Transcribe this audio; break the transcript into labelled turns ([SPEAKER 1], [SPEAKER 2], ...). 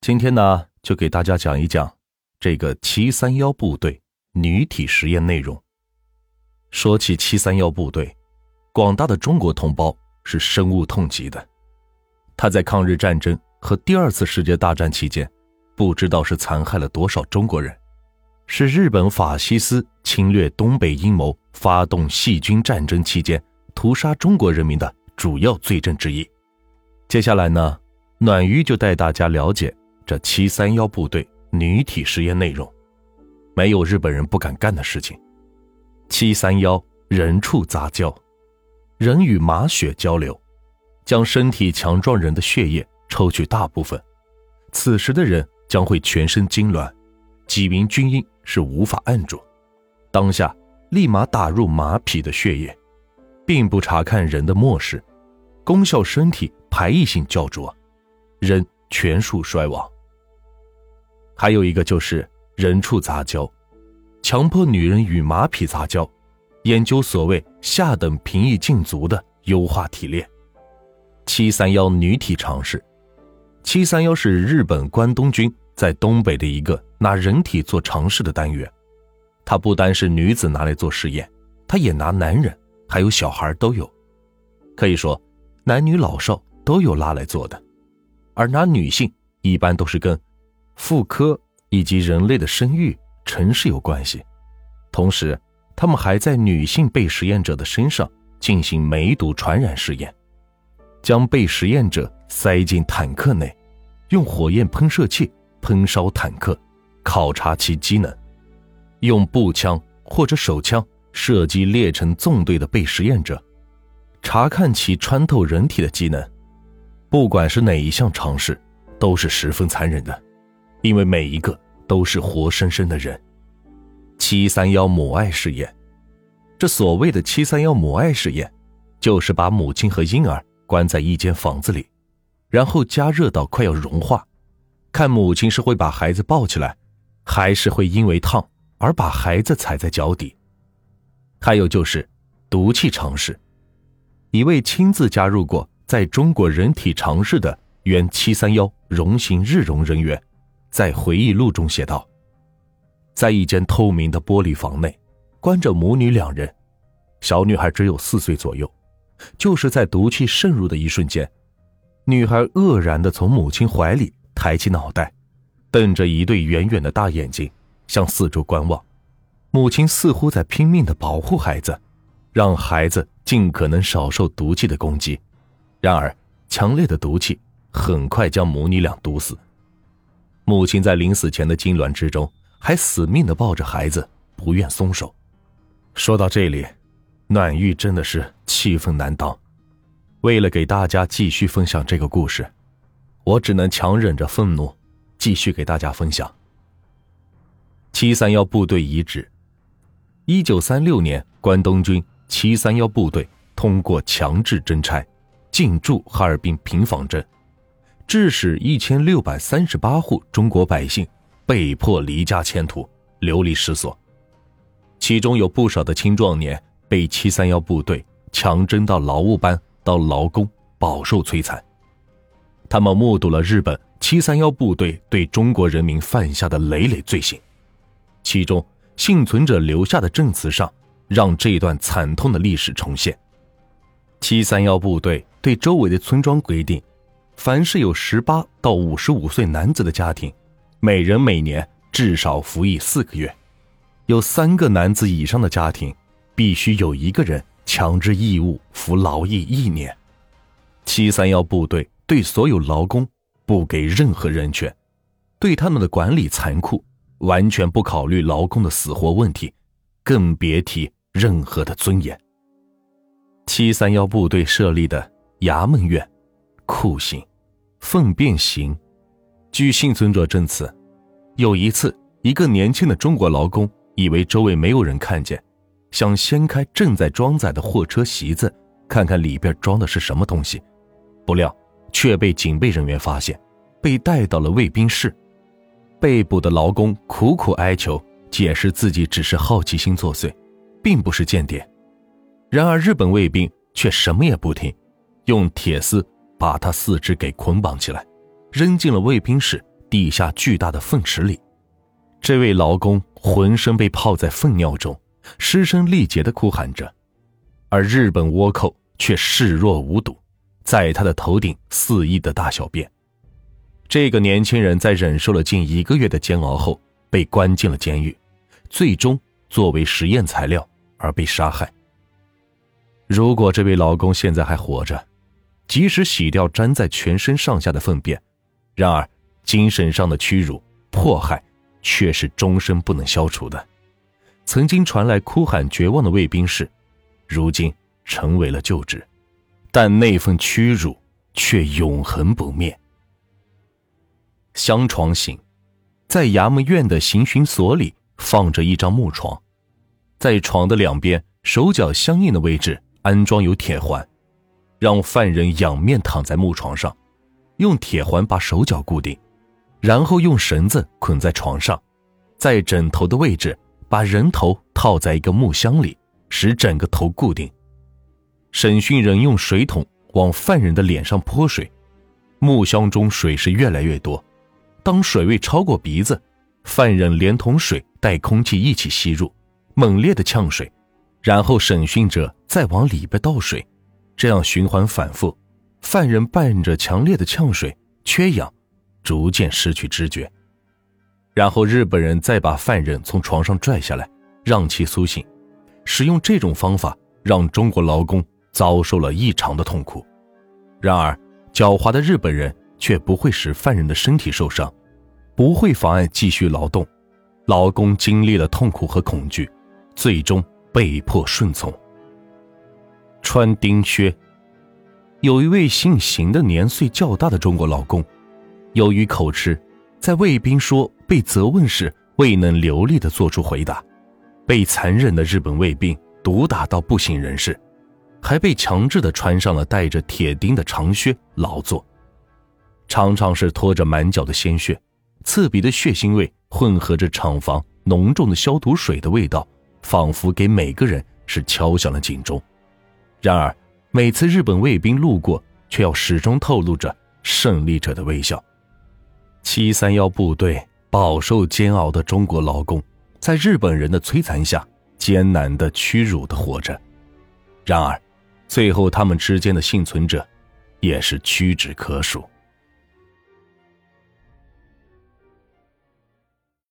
[SPEAKER 1] 今天呢，就给大家讲一讲这个七三幺部队女体实验内容。说起七三幺部队，广大的中国同胞是深恶痛疾的。他在抗日战争和第二次世界大战期间，不知道是残害了多少中国人，是日本法西斯侵略东北阴谋、发动细菌战争期间屠杀中国人民的主要罪证之一。接下来呢，暖鱼就带大家了解。这七三幺部队女体实验内容，没有日本人不敢干的事情。七三幺人畜杂交，人与马血交流，将身体强壮人的血液抽取大部分，此时的人将会全身痉挛，几名军医是无法按住，当下立马打入马匹的血液，并不查看人的末世，功效身体排异性较浊，人全数衰亡。还有一个就是人畜杂交，强迫女人与马匹杂交，研究所谓下等平易近足的优化提炼。七三幺女体尝试，七三幺是日本关东军在东北的一个拿人体做尝试的单元，它不单是女子拿来做实验，它也拿男人还有小孩都有，可以说男女老少都有拉来做的，而拿女性一般都是跟。妇科以及人类的生育、城市有关系，同时，他们还在女性被实验者的身上进行梅毒传染试验，将被实验者塞进坦克内，用火焰喷射器喷烧坦克，考察其机能，用步枪或者手枪射击列成纵队的被实验者，查看其穿透人体的机能。不管是哪一项尝试，都是十分残忍的。因为每一个都是活生生的人。七三幺母爱试验，这所谓的七三幺母爱试验，就是把母亲和婴儿关在一间房子里，然后加热到快要融化，看母亲是会把孩子抱起来，还是会因为烫而把孩子踩在脚底。还有就是毒气尝试，一位亲自加入过在中国人体尝试的原七三幺荣行日荣人员。在回忆录中写道：“在一间透明的玻璃房内，关着母女两人，小女孩只有四岁左右。就是在毒气渗入的一瞬间，女孩愕然的从母亲怀里抬起脑袋，瞪着一对圆圆的大眼睛向四周观望。母亲似乎在拼命的保护孩子，让孩子尽可能少受毒气的攻击。然而，强烈的毒气很快将母女俩毒死。”母亲在临死前的痉挛之中，还死命的抱着孩子，不愿松手。说到这里，暖玉真的是气愤难当。为了给大家继续分享这个故事，我只能强忍着愤怒，继续给大家分享。七三幺部队遗址。一九三六年，关东军七三幺部队通过强制征差，进驻哈尔滨平房镇。致使一千六百三十八户中国百姓被迫离家迁徒、流离失所，其中有不少的青壮年被七三幺部队强征到劳务班当劳工，饱受摧残。他们目睹了日本七三幺部队对中国人民犯下的累累罪行，其中幸存者留下的证词上，让这段惨痛的历史重现。七三幺部队对周围的村庄规定。凡是有十八到五十五岁男子的家庭，每人每年至少服役四个月；有三个男子以上的家庭，必须有一个人强制义务服劳役一年。七三幺部队对所有劳工不给任何人权，对他们的管理残酷，完全不考虑劳工的死活问题，更别提任何的尊严。七三幺部队设立的衙门院，酷刑。粪便型。据幸存者证词，有一次，一个年轻的中国劳工以为周围没有人看见，想掀开正在装载的货车席子，看看里边装的是什么东西，不料却被警备人员发现，被带到了卫兵室。被捕的劳工苦苦哀求，解释自己只是好奇心作祟，并不是间谍。然而日本卫兵却什么也不听，用铁丝。把他四肢给捆绑起来，扔进了卫兵室地下巨大的粪池里。这位劳工浑身被泡在粪尿中，失声力竭地哭喊着，而日本倭寇却视若无睹，在他的头顶肆意的大小便。这个年轻人在忍受了近一个月的煎熬后，被关进了监狱，最终作为实验材料而被杀害。如果这位劳工现在还活着，即使洗掉粘在全身上下的粪便，然而精神上的屈辱迫害却是终身不能消除的。曾经传来哭喊绝望的卫兵士，如今成为了旧址，但那份屈辱却永恒不灭。香床刑，在衙门院的刑讯所里放着一张木床，在床的两边手脚相应的位置。安装有铁环，让犯人仰面躺在木床上，用铁环把手脚固定，然后用绳子捆在床上，在枕头的位置把人头套在一个木箱里，使整个头固定。审讯人用水桶往犯人的脸上泼水，木箱中水是越来越多，当水位超过鼻子，犯人连同水带空气一起吸入，猛烈的呛水。然后审讯者再往里边倒水，这样循环反复，犯人伴着强烈的呛水、缺氧，逐渐失去知觉。然后日本人再把犯人从床上拽下来，让其苏醒。使用这种方法，让中国劳工遭受了异常的痛苦。然而，狡猾的日本人却不会使犯人的身体受伤，不会妨碍继续劳动。劳工经历了痛苦和恐惧，最终。被迫顺从。穿钉靴。有一位姓邢的年岁较大的中国劳工，由于口吃，在卫兵说被责问时未能流利的做出回答，被残忍的日本卫兵毒打到不省人事，还被强制的穿上了带着铁钉的长靴劳作，常常是拖着满脚的鲜血，刺鼻的血腥味混合着厂房浓重的消毒水的味道。仿佛给每个人是敲响了警钟，然而每次日本卫兵路过，却要始终透露着胜利者的微笑。七三幺部队饱受煎熬的中国劳工，在日本人的摧残下艰难的、屈辱的活着，然而，最后他们之间的幸存者，也是屈指可数。